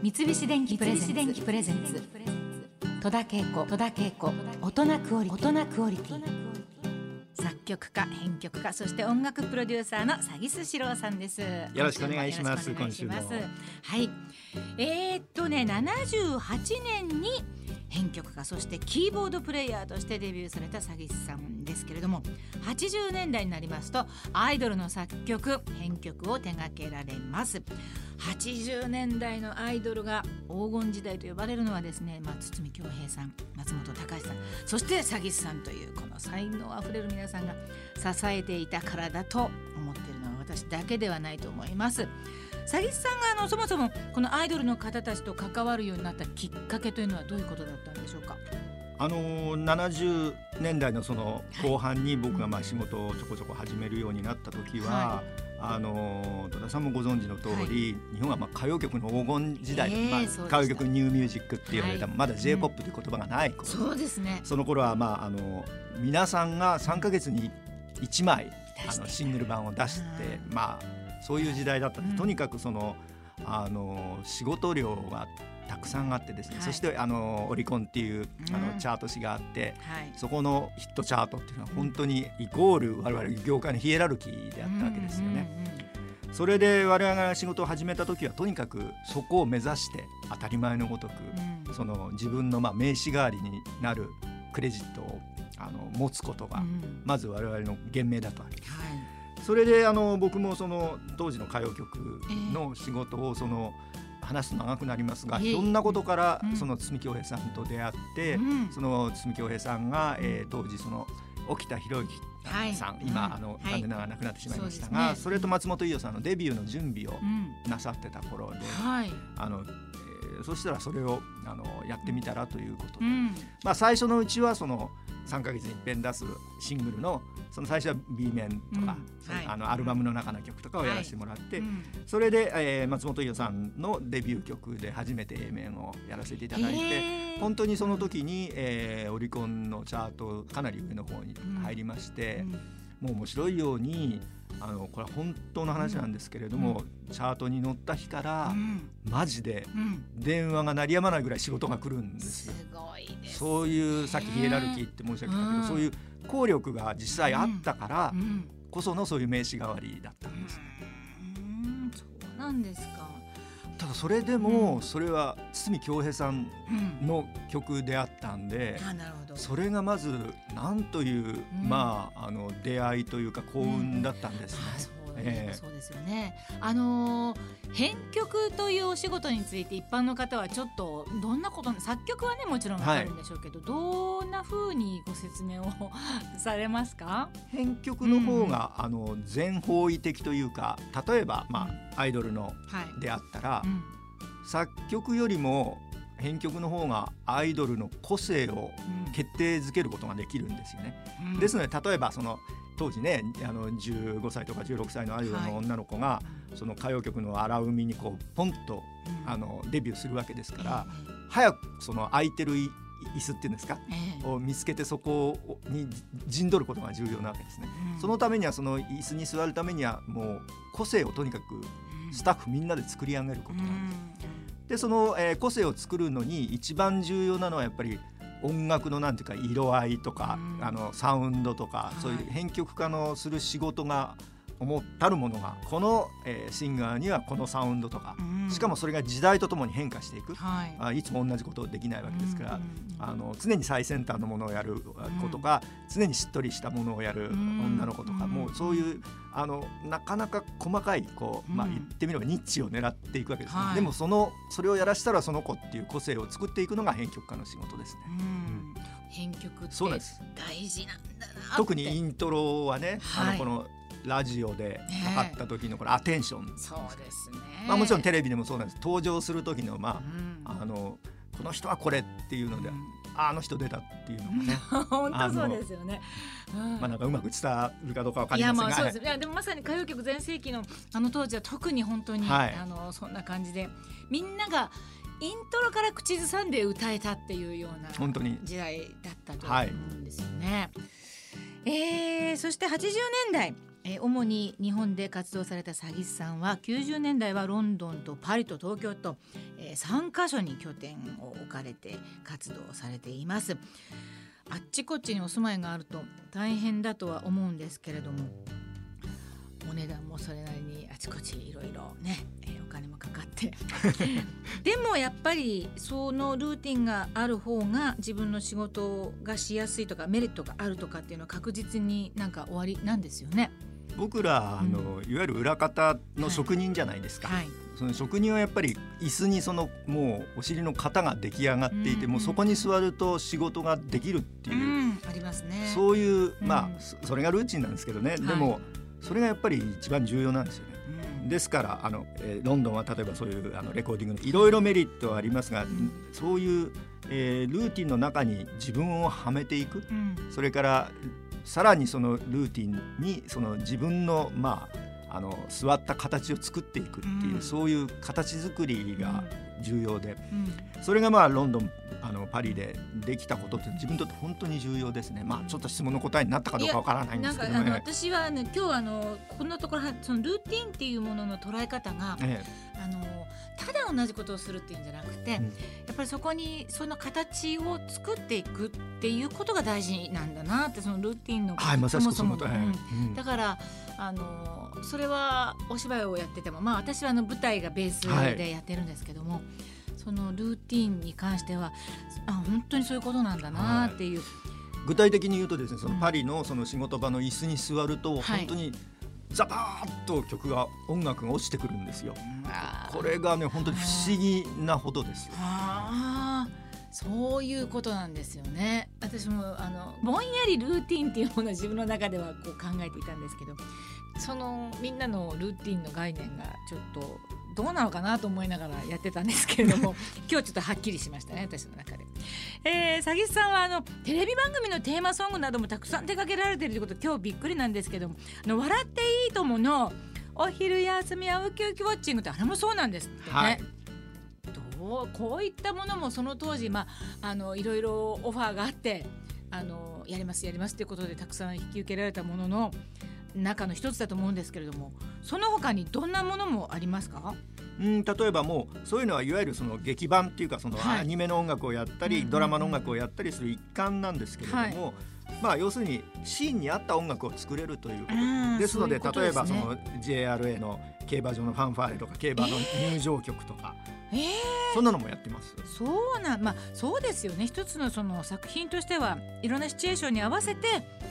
三菱電機プレゼンツ。戸田恵子。戸田恵子。大人クオリ大人クオリティ。作曲家編曲家そして音楽プロデューサーの詐欺師四郎さんです。よろしくお願いします。今週も。今週もはい。えー、っとね78年に編曲家そしてキーボードプレイヤーとしてデビューされた詐欺師さんですけれども80年代になりますとアイドルの作曲編曲を手掛けられます80年代のアイドルが黄金時代と呼ばれるのはですね、まあ、堤恭平さん松本隆さんそして詐欺師さんというこの才能あふれる皆さんが支えていたからだと思っているのは私だけではないと思います。詐欺師さんがあのそもそもこのアイドルの方たちと関わるようになったきっかけというのはどういうことだったんでしょうか？あの70年代のその後半に僕がまあ仕事をちょこちょこ始めるようになった時は、はあの戸田さんもご存知の通り、日本はまあ歌謡曲の黄金時代、まあええそうでした歌謡曲ニューミュージックって言われた、はい。まだ j p o p という言葉がない頃、そうですね。その頃はまああの皆さんが3か月に1枚あのシングル版を出してうまあそういう時代だったんで、うん。とにかくそのあの仕事量がたくさんあってですね、はい。そしてあのオリコンっていうあうん。のチャート誌があって、はい。そこのヒットチャートっていうのは本当にイコール我々業界のヒエラルキーであったわけですよね。うんうんうんそれで我々が仕事を始めた時はとにかくそこを目指して当たり前のごとく、うん。その自分のまあ名刺代わりになるクレジットをあの持つことが、うん。まず我々の厳命だと。はい。それであの僕もその当時の歌謡曲の仕事をその話すと長くなりますがいえいえ。ひょんなことからうん。その堤恭平さんと出会って、うん。その堤恭平さんが、えー当時その沖田博之はいさん、うん今あのはい。残念ながら亡くなってしまいましたが、それと松本伊代さんのデビューの準備をうん。なさってた頃で、はい。あのえーそしたらそれをあのやってみたらということで、うん。まあ、最初のうちはその3ヶ月に一遍出すシングルのその最初は B 面とか、うんはい。あのアルバムの中の曲とかをやらせてもらって、うん。それで、えー松本伊代さんのデビュー曲で初めて A 面をやらせていただいて。本当にその時に、えーオリコンのチャートかなり上の方に入りまして、もう面白いようにあのこれは本当の話なんですけれども、チャートに載った日から、うん。マジでうん。電話が鳴りやまないぐらい仕事が来るんですよ。すごいですそういうさっきヒエラルキーって申し上げたけど、うん。そういう効力が実際あったからうん。こそのそういう名刺代わりだったんです。うん。そうなんですか。ただそれでも、うん。それは堤恭平さんうんの曲であったんで、それがまずなんという、うん。まああの出会いというか幸運だったんですね。あそうええそうですよね。あのー編曲というお仕事について一般の方はちょっとどんなこと作曲はねもちろんわかるんでしょうけど、どんな風にご説明を されますか？編曲の方が、あの全方位的というか例えば、まあ、アイドルのはい。であったら、うん作曲よりも編曲の方がアイドルの個性をうん決定づけることができるんですよね。うんですので例えばその当時ねあの15歳とか16歳のアイドルの女の子が、その歌謡曲の荒海にこうポンとうん。あのデビューするわけですから、え早くその空いてるい椅子っていうんですかええ。えを見つけてそこに陣取ることが重要なわけですね。うん。そのためにはその椅子に座るためにはもう個性をとにかくスタッフみんなで作り上げることなんです。でその、えー個性を作るのに一番重要なのはやっぱり音楽のなんていうか色合いとか、うん。あのサウンドとか、い。そういう編曲家のする仕事が思ったるものがこの、えーシンガーにはこのサウンドとか、うん。しかもそれが時代とともに変化していく、はい。あいつも同じことできないわけですから、あの常に最先端のものをやる子とか、常にしっとりしたものをやるうん。女の子とか、うん。もうそういうあのなかなか細かいこう、まあ、うん言ってみればニッチを狙っていくわけですね、はい。でもそのそれをやらしたらその子っていう個性を作っていくのが編曲家の仕事ですね。うん。編曲って大事なんだな特にイントロはね、はい。あのこのラジオでかかった時のこれアテンション、そうですね。まあ、もちろんテレビでもそうなんです。登場する時のまうんああのこの人はこれっていうので、ああの人出たっていうのがね、本当そうですよね。うん。まあなんかうまく伝わるかどうかわかりいやませんがまあそうです。いやでもまさに歌謡曲全盛期のあの当時は特に本当に、はい。あのそんな感じでみんながイントロから口ずさんで歌えたっていうような本当に。時代だったとはい。思うんですよね。えーそして80年代、えー、主に日本で活動された詐欺師さんは90年代はロンドンとパリと東京と、えー、3カ所に拠点を置かれて活動されていますあっちこっちにお住まいがあると大変だとは思うんですけれどもお値段もそれなりにあちこちいろいろね、えー、お金もかかって でもやっぱりそのルーティンがある方が自分の仕事がしやすいとかメリットがあるとかっていうのは確実になんか終わりなんですよね。僕らあの、いわゆる裏方の職人じゃないですか、はい。はい、その職人はやっぱり椅子にそのもうお尻の型が出来上がっていて、うん、もうそこに座ると仕事ができるっていう、うん、ありますね。そういうまあ、それがルーチンなんですけどね、でもそれがやっぱり一番重要なんですよね。ですからあの、えー、ロンドンは例えばそういうあのレコーディングのいろいろメリットはありますが、そういう、えー、ルーティンの中に自分をはめていく、それからさらにそのルーティンにその自分のまああの座った形を作っていくっていう、うん、そういう形作りが重要で、うん、それがまあロンドンあのパリでできたことって自分にとって本当に重要ですね。まあちょっと質問の答えになったかどうかわからないんですけど、ね、私はね今日あのこんなところそのルーティンっていうものの捉え方が、ええ、あのただ同じことをするっていうんじゃなくて、うん、やっぱりそこにその形を作っていくっていうことが大事なんだなってそのルーティンの、はい、まさしくその。と、うん、だからあのそれはお芝居をやっててもまあ私はあの舞台がベースでやってるんですけども、はい、そのルーティンに関してはあ本当にそういうことなんだなっていう。はい、具体的に言うとですねそのパリのその仕事場の椅子に座ると本当に、ザバーッと曲が音楽が落ちてくるんですよ。これがね本当に不思議なほどですよ。そういうことなんですよね。私もあのぼんやりルーティンっていうものを自分の中ではこう考えていたんですけど、そのみんなのルーティンの概念がちょっとどうなのかなと思いながらやってたんですけれども 今日ちょっとはっきりしましたね私の中で。えー、詐欺師さんはあのテレビ番組のテーマソングなどもたくさん手掛けられているということ今日びっくりなんですけども「あの笑っていいとも」の「お昼休みはウキウキウォッチング」ってあれもそうなんですってね。はいどうこういったものもその当時、まあ、あのいろいろオファーがあってあのやりますやりますということでたくさん引き受けられたものの中の一つだと思うんですけれどもその他にどんなものもありますか？うん例えばもうそういうのはいわゆるその劇版っていうかそのアニメの音楽をやったり、ドラマの音楽をやったりする一環なんですけれども、はい、まあ要するにシーンに合った音楽を作れるということ。ですので例えばその JRA の競馬場のファンファーレとか競馬の入場曲とか。えー、そんなのもやってます。そうな、まあ、そうですよね。一つのその作品としては、いろんなシチュエーションに合わせて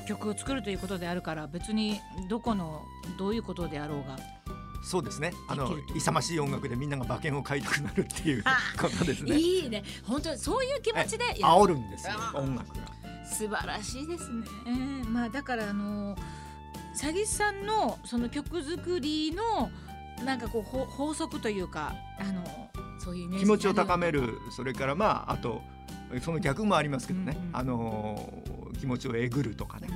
曲を作るということであるから、別にどこのどういうことであろうが。そうですね。あの勇ましい音楽でみんなが馬券を買いたくなるっていう ことですね。いいね。本当そういう気持ちで煽るんですよ。音楽が。素晴らしいですね。えー、まあだからあの詐欺師さんのその曲作りのなんかこう法則というかあのそういう気持ちを高めるそれからまああとその逆もありますけどね、うんうん、あの気持ちをえぐるとかね、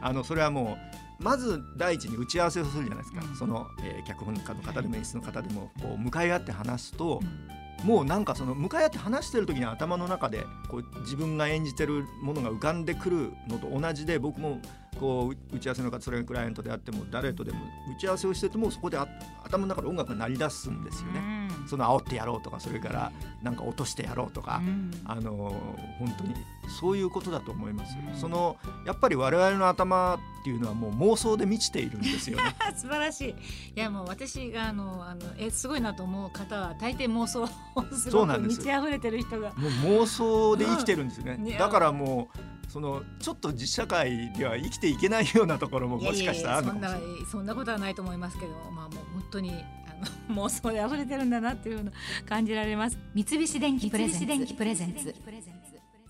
うん、あのそれはもうまず第一に打ち合わせをするじゃないですか、うん、その、えー、脚本家の方でも演出の方でもこう向かい合って話すと、うん、もうなんかその向かい合って話してる時に頭の中でこう自分が演じてるものが浮かんでくるのと同じで僕もこう打ち合わせの方それがクライアントであっても誰とでも打ち合わせをしててもそこで頭の中で音楽が鳴り出すんですよね。その煽ってやろうとかそれからなんか落としてやろうとか、あの本当にそういうことだと思います。そのやっぱり我々の頭っていうのはもう妄想で満ちているんですよね。素晴らしい。いやもう私があのあのえすごいなと思う方は大抵妄想すごく満ち溢れてる人が。もう妄想で生きてるんですよね。だからもう。そのちょっと実社会では生きていけないようなところももしかしたらあるのかもしれない。そんなことはないと思いますけど、まあ、もう本当にあの妄想で溢れてるんだなっていうの感じられます。三菱電機プレゼンツ。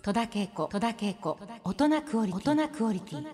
戸田恵子。戸田恵子。大人クオリティ